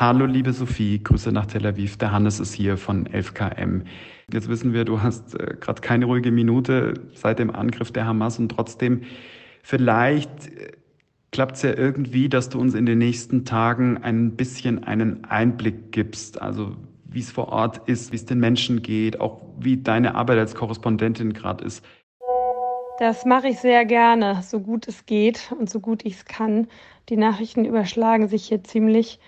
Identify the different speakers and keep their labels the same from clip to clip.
Speaker 1: Hallo liebe Sophie, Grüße nach Tel Aviv. Der Hannes ist hier von 11KM. Jetzt wissen wir, du hast äh, gerade keine ruhige Minute seit dem Angriff der Hamas und trotzdem vielleicht äh, klappt es ja irgendwie, dass du uns in den nächsten Tagen ein bisschen einen Einblick gibst. Also wie es vor Ort ist, wie es den Menschen geht, auch wie deine Arbeit als Korrespondentin gerade ist.
Speaker 2: Das mache ich sehr gerne, so gut es geht und so gut ich es kann. Die Nachrichten überschlagen sich hier ziemlich.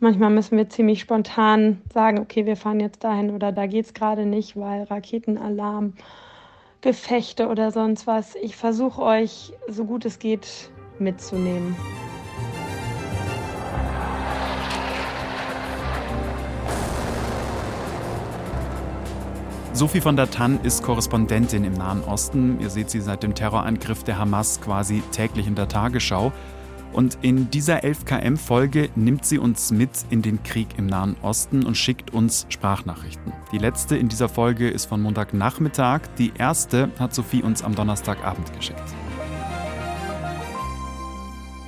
Speaker 2: Manchmal müssen wir ziemlich spontan sagen, okay, wir fahren jetzt dahin oder da geht es gerade nicht, weil Raketenalarm, Gefechte oder sonst was. Ich versuche euch, so gut es geht, mitzunehmen.
Speaker 1: Sophie von der Tann ist Korrespondentin im Nahen Osten. Ihr seht sie seit dem Terrorangriff der Hamas quasi täglich in der Tagesschau. Und in dieser 11KM-Folge nimmt sie uns mit in den Krieg im Nahen Osten und schickt uns Sprachnachrichten. Die letzte in dieser Folge ist von Montagnachmittag. Die erste hat Sophie uns am Donnerstagabend geschickt.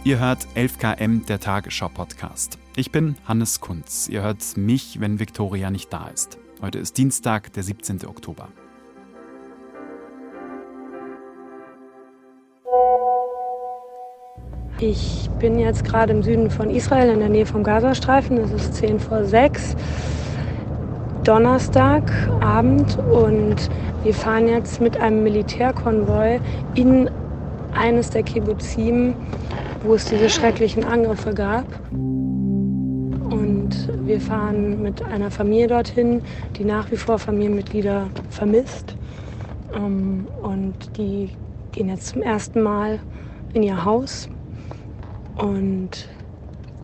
Speaker 1: Ihr hört 11KM, der Tagesschau-Podcast. Ich bin Hannes Kunz. Ihr hört mich, wenn Viktoria nicht da ist. Heute ist Dienstag, der 17. Oktober.
Speaker 2: Ich bin jetzt gerade im Süden von Israel, in der Nähe vom Gazastreifen. Es ist 10 vor 6, Donnerstagabend. Und wir fahren jetzt mit einem Militärkonvoi in eines der Kibbuzim, wo es diese schrecklichen Angriffe gab wir fahren mit einer Familie dorthin, die nach wie vor Familienmitglieder vermisst. Ähm, und die gehen jetzt zum ersten Mal in ihr Haus. Und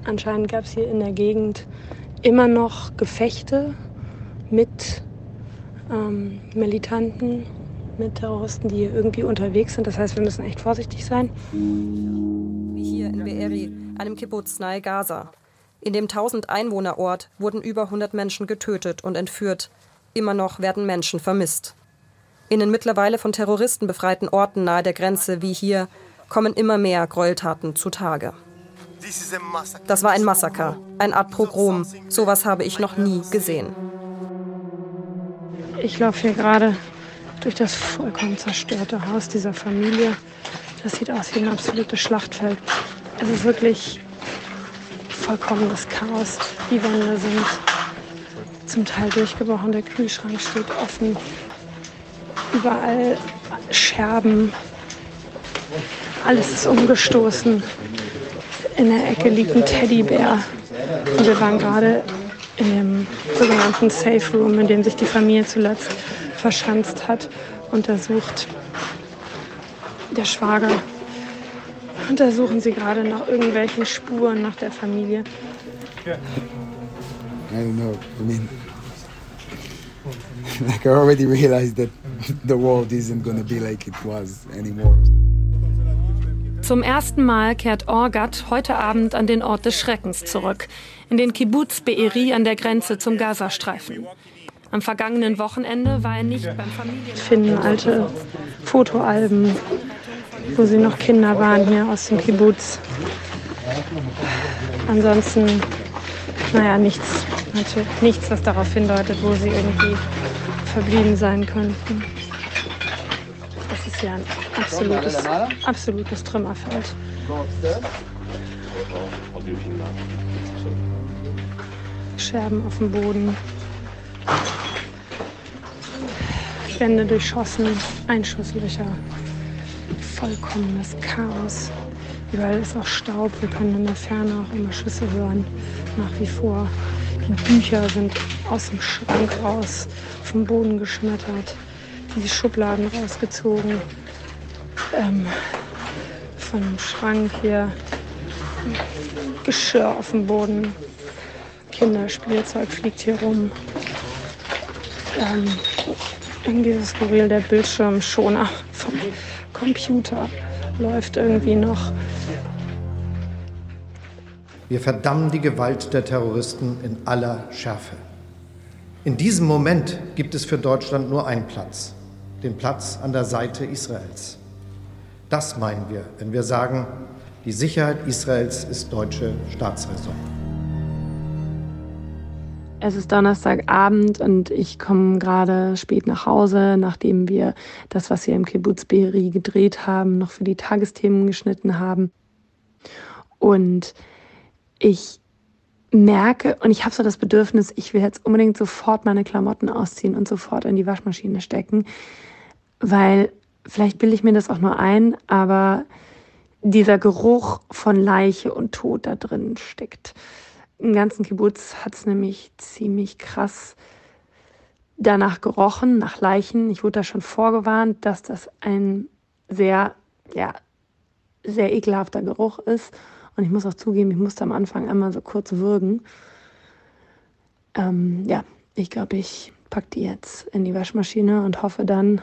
Speaker 2: anscheinend gab es hier in der Gegend immer noch Gefechte mit ähm, Militanten, mit Terroristen, die hier irgendwie unterwegs sind. Das heißt, wir müssen echt vorsichtig sein.
Speaker 3: Wie hier in Be'eri, einem Kibbutz nahe Gaza. In dem 1000 Einwohnerort wurden über 100 Menschen getötet und entführt. Immer noch werden Menschen vermisst. In den mittlerweile von Terroristen befreiten Orten nahe der Grenze wie hier kommen immer mehr Gräueltaten zutage. Das war ein Massaker, eine Art Pogrom. Sowas habe ich noch nie gesehen.
Speaker 2: Ich laufe hier gerade durch das vollkommen zerstörte Haus dieser Familie. Das sieht aus wie ein absolutes Schlachtfeld. Es ist wirklich vollkommenes Chaos. Die Wände sind zum Teil durchgebrochen, der Kühlschrank steht offen. Überall Scherben. Alles ist umgestoßen. In der Ecke liegt ein Teddybär. Und wir waren gerade in dem sogenannten Safe Room, in dem sich die Familie zuletzt verschanzt hat, untersucht der Schwager untersuchen sie gerade nach irgendwelchen Spuren nach der Familie. I don't know. I mean,
Speaker 4: like I already realized that the world isn't to be like it was anymore.
Speaker 2: Zum ersten Mal kehrt Orgat heute Abend an den Ort des Schreckens zurück, in den Kibbutz Be'eri an der Grenze zum Gazastreifen. Am vergangenen Wochenende war er nicht beim Familien... Finden alte Fotoalben, wo sie noch Kinder waren hier aus dem Kibbutz. Ansonsten, naja, nichts, nichts, was darauf hindeutet, wo sie irgendwie verblieben sein könnten. Das ist ja ein absolutes, absolutes Trümmerfeld. Scherben auf dem Boden. Wände durchschossen, Einschusslöcher vollkommenes Chaos. Überall ist auch Staub. Wir können in der Ferne auch immer Schüsse hören. Nach wie vor. Die Bücher sind aus dem Schrank raus, vom Boden geschmettert. Die Schubladen rausgezogen. Ähm, von dem Schrank hier. Geschirr auf dem Boden. Kinderspielzeug fliegt hier rum. Ähm, irgendwie ist es skurril, der Bildschirmschoner vom Computer läuft irgendwie noch.
Speaker 5: Wir verdammen die Gewalt der Terroristen in aller Schärfe. In diesem Moment gibt es für Deutschland nur einen Platz, den Platz an der Seite Israels. Das meinen wir, wenn wir sagen, die Sicherheit Israels ist deutsche Staatsräson.
Speaker 2: Es ist Donnerstagabend und ich komme gerade spät nach Hause, nachdem wir das, was wir im Kibbutz Be'eri gedreht haben, noch für die Tagesthemen geschnitten haben. Und ich merke und ich habe so das Bedürfnis, ich will jetzt unbedingt sofort meine Klamotten ausziehen und sofort in die Waschmaschine stecken, weil vielleicht bilde ich mir das auch nur ein, aber dieser Geruch von Leiche und Tod da drin steckt. Im ganzen Kibbutz hat es nämlich ziemlich krass danach gerochen, nach Leichen. Ich wurde da schon vorgewarnt, dass das ein sehr, ja, sehr ekelhafter Geruch ist. Und ich muss auch zugeben, ich musste am Anfang einmal so kurz würgen. Ähm, ja, ich glaube, ich packe die jetzt in die Waschmaschine und hoffe dann,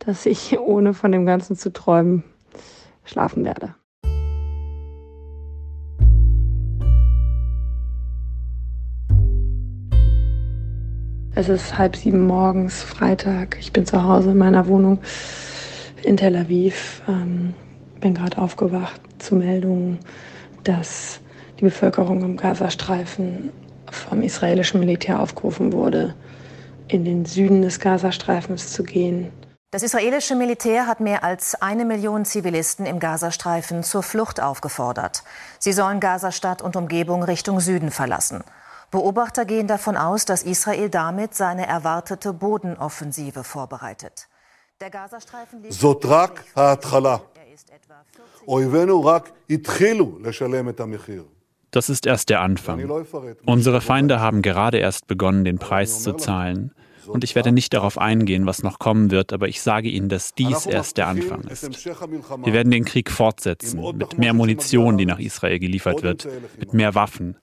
Speaker 2: dass ich ohne von dem Ganzen zu träumen schlafen werde. Es ist halb sieben morgens, Freitag. Ich bin zu Hause in meiner Wohnung in Tel Aviv. Ähm, bin gerade aufgewacht zu Meldungen, dass die Bevölkerung im Gazastreifen vom israelischen Militär aufgerufen wurde, in den Süden des Gazastreifens zu gehen.
Speaker 6: Das israelische Militär hat mehr als eine Million Zivilisten im Gazastreifen zur Flucht aufgefordert. Sie sollen Gazastadt und Umgebung Richtung Süden verlassen. Beobachter gehen davon aus, dass Israel damit seine erwartete Bodenoffensive vorbereitet. Der Gazastreifen liegt
Speaker 7: das ist erst der Anfang. Unsere Feinde haben gerade erst begonnen, den Preis zu zahlen. Und ich werde nicht darauf eingehen, was noch kommen wird, aber ich sage Ihnen, dass dies erst der Anfang ist. Wir werden den Krieg fortsetzen, mit mehr Munition, die nach Israel geliefert wird, mit mehr Waffen.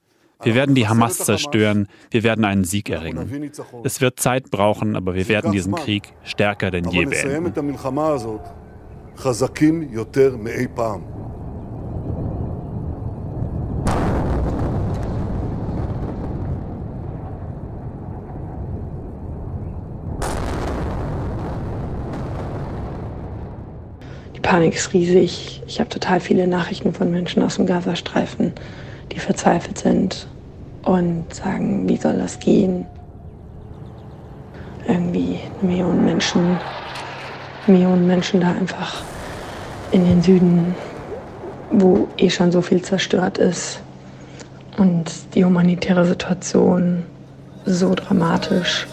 Speaker 7: Wir werden die Hamas zerstören, wir werden einen Sieg erringen. Es wird Zeit brauchen, aber wir werden diesen Krieg stärker denn je beenden.
Speaker 2: Die Panik ist riesig. Ich habe total viele Nachrichten von Menschen aus dem Gazastreifen die verzweifelt sind und sagen, wie soll das gehen? Irgendwie eine Million Menschen, Millionen Menschen da einfach in den Süden, wo eh schon so viel zerstört ist und die humanitäre Situation so dramatisch.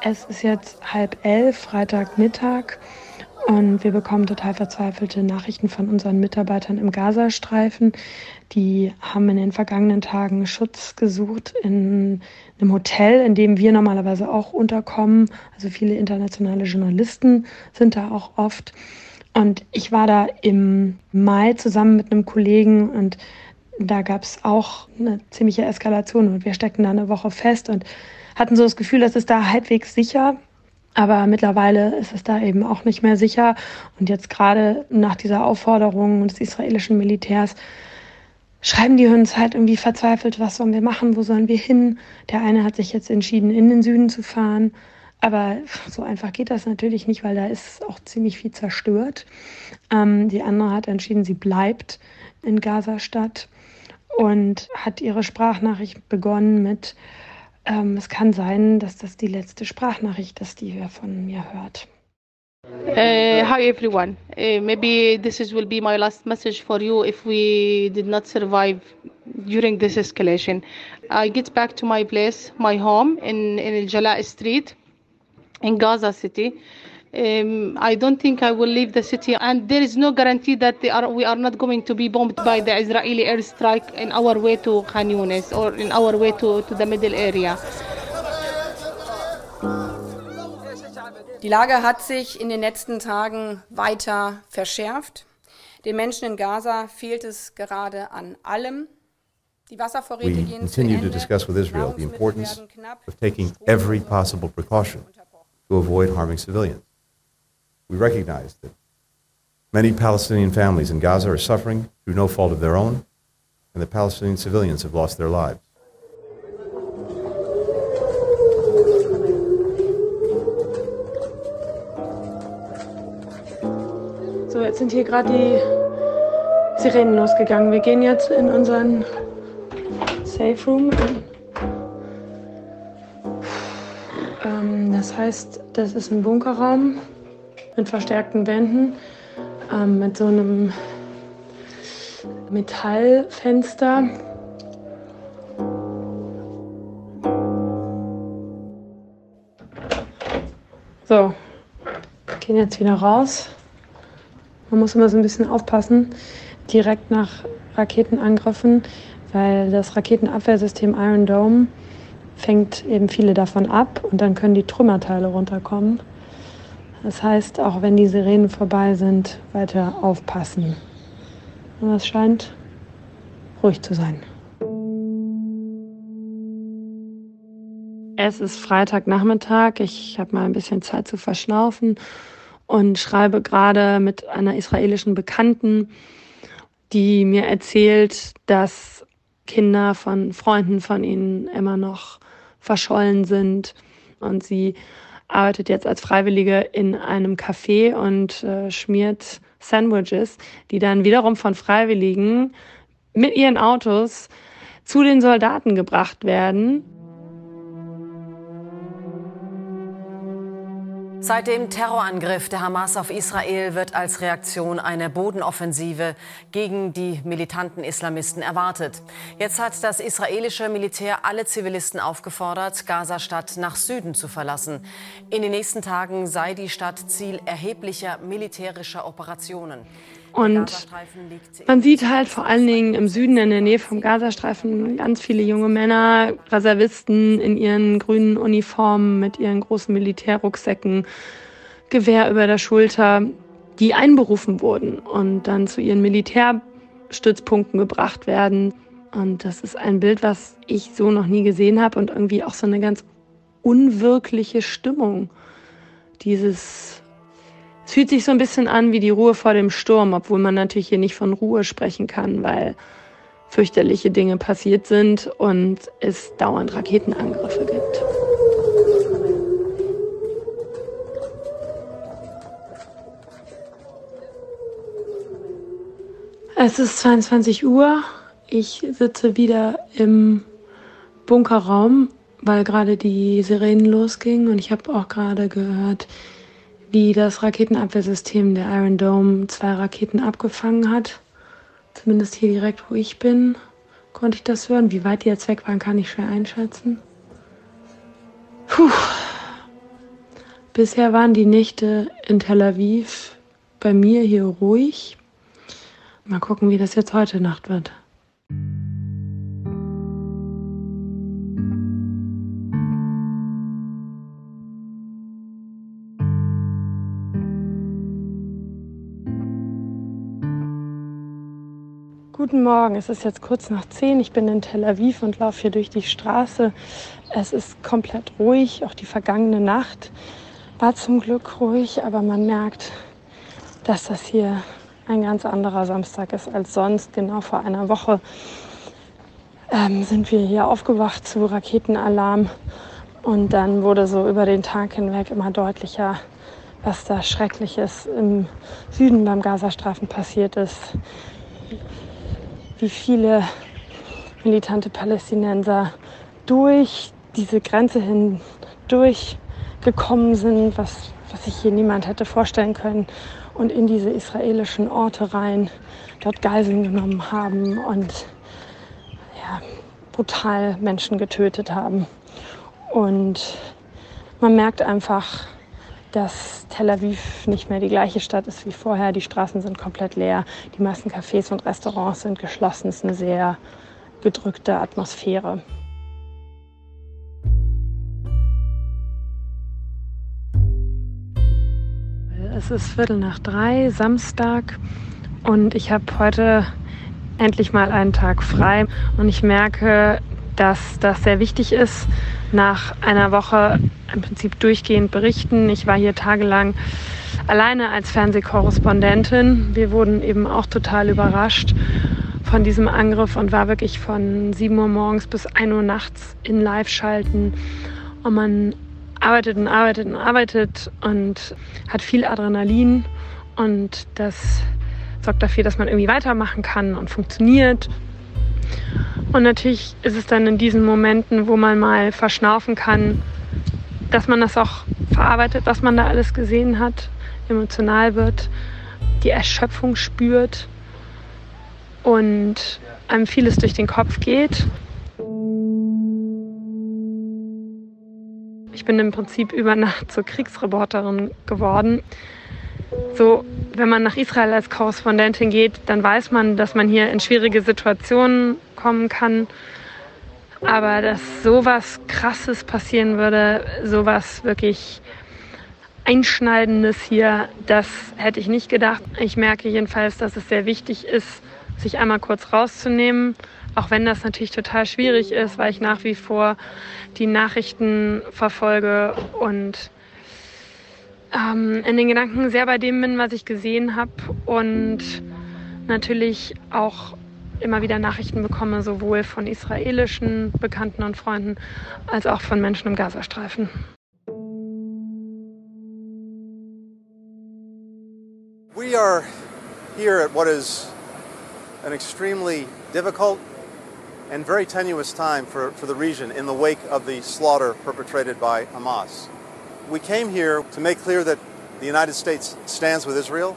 Speaker 2: Es ist jetzt halb elf, Freitagmittag. Und wir bekommen total verzweifelte Nachrichten von unseren Mitarbeitern im Gazastreifen. Die haben in den vergangenen Tagen Schutz gesucht in einem Hotel, in dem wir normalerweise auch unterkommen. Also viele internationale Journalisten sind da auch oft. Und ich war da im Mai zusammen mit einem Kollegen und da gab es auch eine ziemliche Eskalation und wir steckten da eine Woche fest und hatten so das Gefühl, dass es da halbwegs sicher aber mittlerweile ist es da eben auch nicht mehr sicher. Und jetzt gerade nach dieser Aufforderung des israelischen Militärs schreiben die uns halt irgendwie verzweifelt, was sollen wir machen, wo sollen wir hin. Der eine hat sich jetzt entschieden, in den Süden zu fahren. Aber so einfach geht das natürlich nicht, weil da ist auch ziemlich viel zerstört. Ähm, die andere hat entschieden, sie bleibt in Gaza-Stadt und hat ihre Sprachnachricht begonnen mit, ähm, es kann sein, dass das die letzte Sprachnachricht ist, die ihr von mir hört.
Speaker 8: Uh, hi everyone. Uh, maybe this is, will be my last message for you if we did not survive during this escalation. I get back to my place, my home in, in El Jalaa Street in Gaza City. Um, I don't think I will leave the city, and there is no guarantee that are, we are not going to be bombed by the Israeli airstrike in our way to Khan Yunis or in our way to, to the middle area.
Speaker 9: Die Lage hat sich in den letzten Tagen weiter verschärft. Den Menschen in Gaza fehlt es gerade an allem. Die Wasservorräte
Speaker 10: We
Speaker 9: gehen
Speaker 10: continue to discuss with Israel the importance of taking every possible precaution to avoid harming civilians. We recognize that many Palestinian families in Gaza are suffering through no fault of their own, and that Palestinian civilians have lost their lives.
Speaker 2: So, jetzt sind hier gerade die Sirenen losgegangen. Wir gehen jetzt in unseren Safe Room. Ähm, das heißt, das ist ein Bunkerraum mit verstärkten Wänden, ähm, mit so einem Metallfenster. So, gehen jetzt wieder raus. Man muss immer so ein bisschen aufpassen, direkt nach Raketenangriffen, weil das Raketenabwehrsystem Iron Dome fängt eben viele davon ab und dann können die Trümmerteile runterkommen. Das heißt, auch wenn die Sirenen vorbei sind, weiter aufpassen. Und es scheint ruhig zu sein. Es ist Freitagnachmittag. Ich habe mal ein bisschen Zeit zu verschnaufen und schreibe gerade mit einer israelischen Bekannten, die mir erzählt, dass Kinder von Freunden von ihnen immer noch verschollen sind. Und sie arbeitet jetzt als Freiwillige in einem Café und äh, schmiert Sandwiches, die dann wiederum von Freiwilligen mit ihren Autos zu den Soldaten gebracht werden.
Speaker 6: Seit dem Terrorangriff der Hamas auf Israel wird als Reaktion eine Bodenoffensive gegen die militanten Islamisten erwartet. Jetzt hat das israelische Militär alle Zivilisten aufgefordert, Gaza-Stadt nach Süden zu verlassen. In den nächsten Tagen sei die Stadt Ziel erheblicher militärischer Operationen.
Speaker 2: Und man sieht halt vor allen Dingen im Süden in der Nähe vom Gazastreifen ganz viele junge Männer, Reservisten in ihren grünen Uniformen mit ihren großen Militärrucksäcken, Gewehr über der Schulter, die einberufen wurden und dann zu ihren Militärstützpunkten gebracht werden. Und das ist ein Bild, was ich so noch nie gesehen habe und irgendwie auch so eine ganz unwirkliche Stimmung. Dieses es fühlt sich so ein bisschen an wie die Ruhe vor dem Sturm, obwohl man natürlich hier nicht von Ruhe sprechen kann, weil fürchterliche Dinge passiert sind und es dauernd Raketenangriffe gibt. Es ist 22 Uhr. Ich sitze wieder im Bunkerraum, weil gerade die Sirenen losgingen und ich habe auch gerade gehört, wie das Raketenabwehrsystem der Iron Dome zwei Raketen abgefangen hat. Zumindest hier direkt, wo ich bin, konnte ich das hören. Wie weit die jetzt weg waren, kann ich schwer einschätzen. Puh. Bisher waren die Nächte in Tel Aviv bei mir hier ruhig. Mal gucken, wie das jetzt heute Nacht wird. Guten Morgen, es ist jetzt kurz nach zehn. Ich bin in Tel Aviv und laufe hier durch die Straße. Es ist komplett ruhig. Auch die vergangene Nacht war zum Glück ruhig, aber man merkt, dass das hier ein ganz anderer Samstag ist als sonst. Genau vor einer Woche ähm, sind wir hier aufgewacht zu Raketenalarm und dann wurde so über den Tag hinweg immer deutlicher, was da Schreckliches im Süden beim Gazastreifen passiert ist wie viele militante Palästinenser durch diese Grenze hindurch gekommen sind, was, was sich hier niemand hätte vorstellen können, und in diese israelischen Orte rein, dort Geiseln genommen haben und ja, brutal Menschen getötet haben. Und man merkt einfach, dass Tel Aviv nicht mehr die gleiche Stadt ist wie vorher. Die Straßen sind komplett leer. Die meisten Cafés und Restaurants sind geschlossen. Es ist eine sehr gedrückte Atmosphäre. Es ist Viertel nach drei, Samstag, und ich habe heute endlich mal einen Tag frei. Und ich merke, dass das sehr wichtig ist, nach einer Woche im Prinzip durchgehend berichten. Ich war hier tagelang alleine als Fernsehkorrespondentin. Wir wurden eben auch total überrascht von diesem Angriff und war wirklich von 7 Uhr morgens bis 1 Uhr nachts in Live-Schalten. Und man arbeitet und arbeitet und arbeitet und hat viel Adrenalin. Und das sorgt dafür, dass man irgendwie weitermachen kann und funktioniert. Und natürlich ist es dann in diesen Momenten, wo man mal verschnaufen kann, dass man das auch verarbeitet, was man da alles gesehen hat, emotional wird, die Erschöpfung spürt und einem vieles durch den Kopf geht. Ich bin im Prinzip über Nacht zur Kriegsreporterin geworden. So, wenn man nach Israel als Korrespondentin geht, dann weiß man, dass man hier in schwierige Situationen kommen kann. Aber dass sowas Krasses passieren würde, sowas wirklich Einschneidendes hier, das hätte ich nicht gedacht. Ich merke jedenfalls, dass es sehr wichtig ist, sich einmal kurz rauszunehmen, auch wenn das natürlich total schwierig ist, weil ich nach wie vor die Nachrichten verfolge und ähm, in den Gedanken sehr bei dem bin, was ich gesehen habe und natürlich auch immer wieder Nachrichten bekomme, sowohl von israelischen Bekannten und Freunden als auch von Menschen im Gazastreifen.
Speaker 11: We are here at what is an extremely difficult and very tenuous time for, for the region in the wake of the slaughter perpetrated by Hamas. We came here to make clear that the United States stands with Israel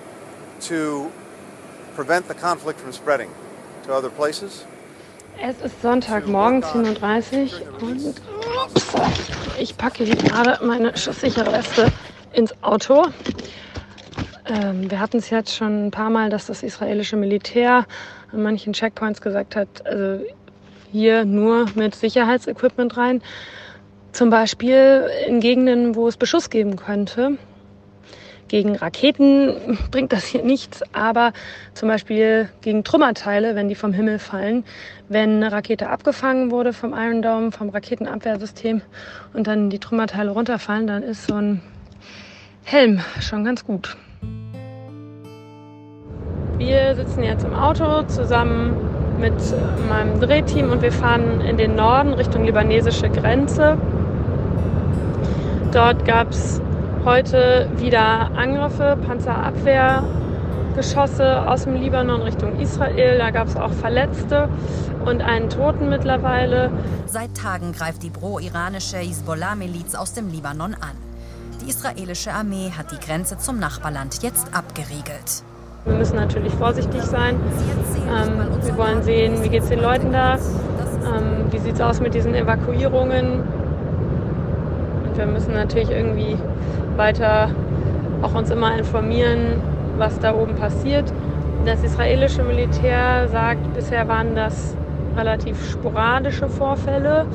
Speaker 11: to prevent the conflict from spreading to other places.
Speaker 2: Es ist Sonntagmorgen, 10.30 Uhr und ups, ich packe hier gerade meine schusssichere Weste ins Auto. Ähm, wir hatten es jetzt schon ein paar Mal, dass das israelische Militär an manchen Checkpoints gesagt hat, also hier nur mit Sicherheitsequipment rein. Zum Beispiel in Gegenden, wo es Beschuss geben könnte. Gegen Raketen bringt das hier nichts, aber zum Beispiel gegen Trümmerteile, wenn die vom Himmel fallen. Wenn eine Rakete abgefangen wurde vom Iron Dome, vom Raketenabwehrsystem und dann die Trümmerteile runterfallen, dann ist so ein Helm schon ganz gut. Wir sitzen jetzt im Auto zusammen mit meinem Drehteam und wir fahren in den Norden Richtung libanesische Grenze. Dort gab es heute wieder Angriffe, Panzerabwehrgeschosse aus dem Libanon Richtung Israel. Da gab es auch Verletzte und einen Toten mittlerweile.
Speaker 12: Seit Tagen greift die pro-iranische Hisbollah-Miliz aus dem Libanon an. Die israelische Armee hat die Grenze zum Nachbarland jetzt abgeriegelt.
Speaker 2: Wir müssen natürlich vorsichtig sein. Ähm, wir wollen sehen, wie geht es den Leuten da, ähm, wie sieht es aus mit diesen Evakuierungen wir müssen natürlich irgendwie weiter auch uns immer informieren, was da oben passiert. Das israelische Militär sagt, bisher waren das relativ sporadische Vorfälle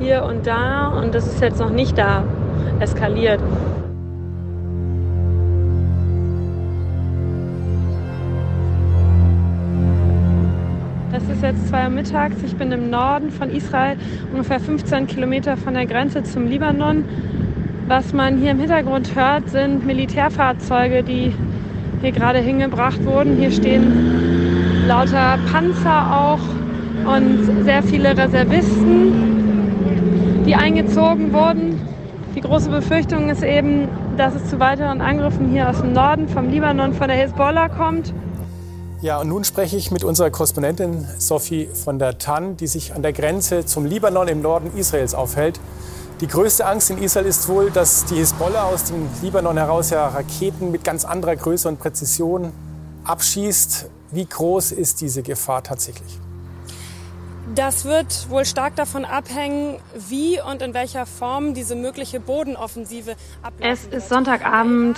Speaker 2: hier und da und das ist jetzt noch nicht da eskaliert. Es ist jetzt 2 Uhr mittags. Ich bin im Norden von Israel, ungefähr 15 Kilometer von der Grenze zum Libanon. Was man hier im Hintergrund hört, sind Militärfahrzeuge, die hier gerade hingebracht wurden. Hier stehen lauter Panzer auch und sehr viele Reservisten, die eingezogen wurden. Die große Befürchtung ist eben, dass es zu weiteren Angriffen hier aus dem Norden vom Libanon von der Hezbollah kommt.
Speaker 13: Ja, und nun spreche ich mit unserer Korrespondentin Sophie von der Tann, die sich an der Grenze zum Libanon im Norden Israels aufhält. Die größte Angst in Israel ist wohl, dass die Hisbollah aus dem Libanon heraus ja Raketen mit ganz anderer Größe und Präzision abschießt. Wie groß ist diese Gefahr tatsächlich?
Speaker 2: Das wird wohl stark davon abhängen, wie und in welcher Form diese mögliche Bodenoffensive abläuft. Es ist Sonntagabend,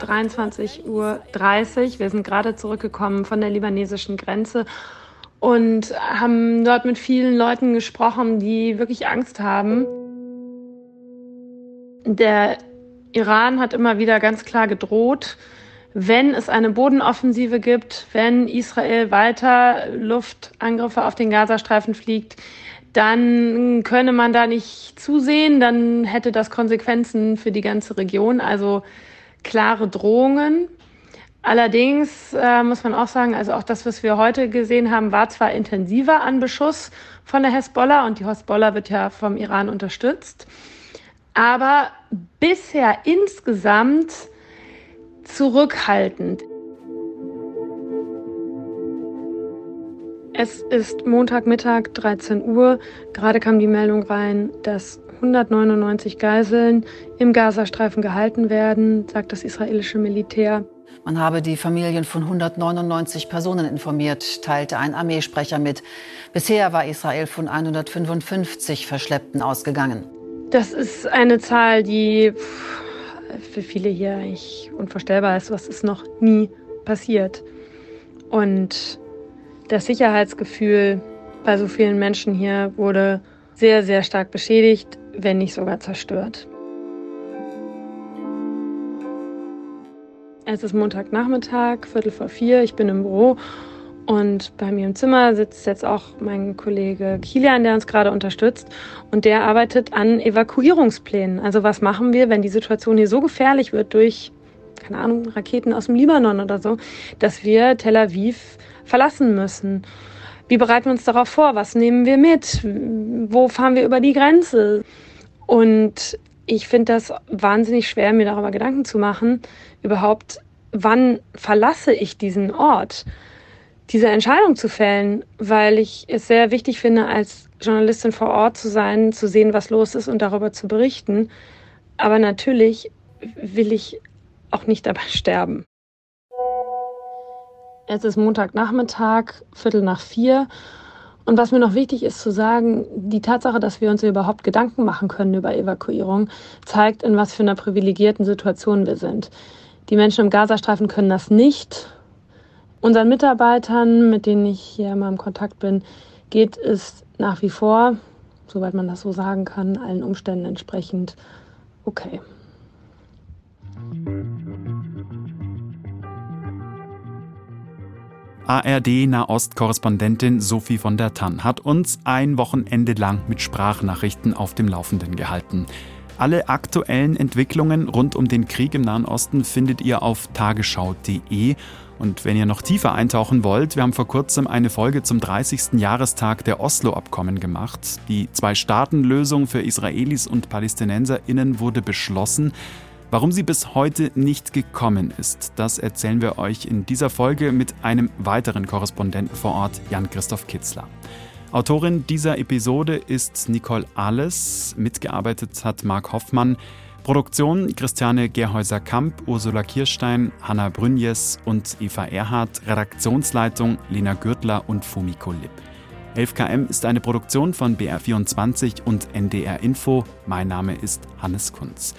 Speaker 2: 23.30 Uhr. Wir sind gerade zurückgekommen von der libanesischen Grenze und haben dort mit vielen Leuten gesprochen, die wirklich Angst haben. Der Iran hat immer wieder ganz klar gedroht, wenn es eine Bodenoffensive gibt, wenn Israel weiter Luftangriffe auf den Gazastreifen fliegt, dann könne man da nicht zusehen, dann hätte das Konsequenzen für die ganze Region, also klare Drohungen. Allerdings äh, muss man auch sagen, also auch das, was wir heute gesehen haben, war zwar intensiver an Beschuss von der Hezbollah und die Hezbollah wird ja vom Iran unterstützt, aber bisher insgesamt zurückhaltend. Es ist Montagmittag, 13 Uhr. Gerade kam die Meldung rein, dass 199 Geiseln im Gazastreifen gehalten werden, sagt das israelische Militär.
Speaker 14: Man habe die Familien von 199 Personen informiert, teilte ein Armeesprecher mit. Bisher war Israel von 155 Verschleppten ausgegangen.
Speaker 2: Das ist eine Zahl, die für viele hier eigentlich unvorstellbar ist. Was ist noch nie passiert? Und das Sicherheitsgefühl bei so vielen Menschen hier wurde sehr, sehr stark beschädigt, wenn nicht sogar zerstört. Es ist Montagnachmittag, Viertel vor vier, ich bin im Büro und bei mir im Zimmer sitzt jetzt auch mein Kollege Kilian, der uns gerade unterstützt. Und der arbeitet an Evakuierungsplänen. Also was machen wir, wenn die Situation hier so gefährlich wird durch, keine Ahnung, Raketen aus dem Libanon oder so, dass wir Tel Aviv verlassen müssen. Wie bereiten wir uns darauf vor? Was nehmen wir mit? Wo fahren wir über die Grenze? Und ich finde das wahnsinnig schwer, mir darüber Gedanken zu machen, überhaupt, wann verlasse ich diesen Ort? Diese Entscheidung zu fällen, weil ich es sehr wichtig finde, als Journalistin vor Ort zu sein, zu sehen, was los ist und darüber zu berichten. Aber natürlich will ich auch nicht dabei sterben. Es ist Montagnachmittag, Viertel nach vier. Und was mir noch wichtig ist zu sagen, die Tatsache, dass wir uns überhaupt Gedanken machen können über Evakuierung, zeigt, in was für einer privilegierten Situation wir sind. Die Menschen im Gazastreifen können das nicht Unseren Mitarbeitern, mit denen ich hier immer im Kontakt bin, geht es nach wie vor, soweit man das so sagen kann, allen Umständen entsprechend okay.
Speaker 1: ARD-Nahost-Korrespondentin Sophie von der Tann hat uns ein Wochenende lang mit Sprachnachrichten auf dem Laufenden gehalten. Alle aktuellen Entwicklungen rund um den Krieg im Nahen Osten findet ihr auf tagesschau.de und wenn ihr noch tiefer eintauchen wollt, wir haben vor kurzem eine Folge zum 30. Jahrestag der Oslo-Abkommen gemacht. Die Zwei-Staaten-Lösung für Israelis und PalästinenserInnen wurde beschlossen. Warum sie bis heute nicht gekommen ist, das erzählen wir euch in dieser Folge mit einem weiteren Korrespondenten vor Ort, Jan-Christoph Kitzler. Autorin dieser Episode ist Nicole Alles. Mitgearbeitet hat Marc Hoffmann. Produktion Christiane Gerhäuser-Kamp, Ursula Kirstein, Hanna Brünjes und Eva Erhardt. Redaktionsleitung Lena Gürtler und Fumiko Lipp. 11KM ist eine Produktion von BR24 und NDR Info. Mein Name ist Hannes Kunz.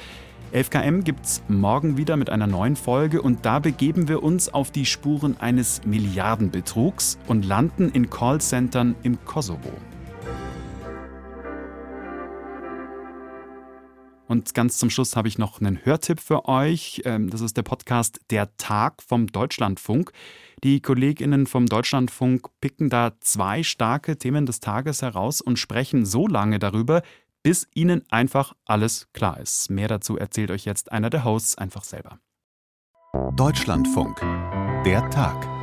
Speaker 1: 11KM gibt's morgen wieder mit einer neuen Folge und da begeben wir uns auf die Spuren eines Milliardenbetrugs und landen in Callcentern im Kosovo. Und ganz zum Schluss habe ich noch einen Hörtipp für euch. Ähm, das ist der Podcast Der Tag vom Deutschlandfunk. Die Kolleginnen vom Deutschlandfunk picken da zwei starke Themen des Tages heraus und sprechen so lange darüber, bis ihnen einfach alles klar ist. Mehr dazu erzählt euch jetzt einer der Hosts einfach selber.
Speaker 15: Deutschlandfunk. Der Tag.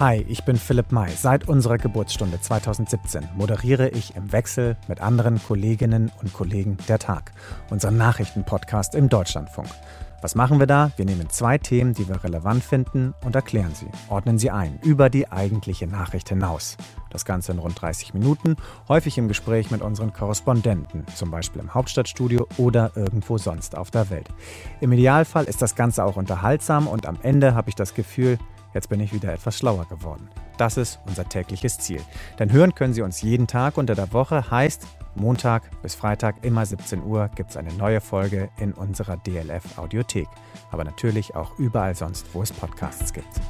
Speaker 16: Hi, ich bin Philipp May. Seit unserer Geburtsstunde 2017 moderiere ich im Wechsel mit anderen Kolleginnen und Kollegen der Tag, unseren Nachrichtenpodcast im Deutschlandfunk. Was machen wir da? Wir nehmen zwei Themen, die wir relevant finden, und erklären sie, ordnen sie ein, über die eigentliche Nachricht hinaus. Das Ganze in rund 30 Minuten, häufig im Gespräch mit unseren Korrespondenten, zum Beispiel im Hauptstadtstudio oder irgendwo sonst auf der Welt. Im Idealfall ist das Ganze auch unterhaltsam und am Ende habe ich das Gefühl, Jetzt bin ich wieder etwas schlauer geworden. Das ist unser tägliches Ziel. Denn hören können Sie uns jeden Tag unter der Woche, heißt Montag bis Freitag immer 17 Uhr gibt es eine neue Folge in unserer DLF Audiothek. Aber natürlich auch überall sonst, wo es Podcasts gibt.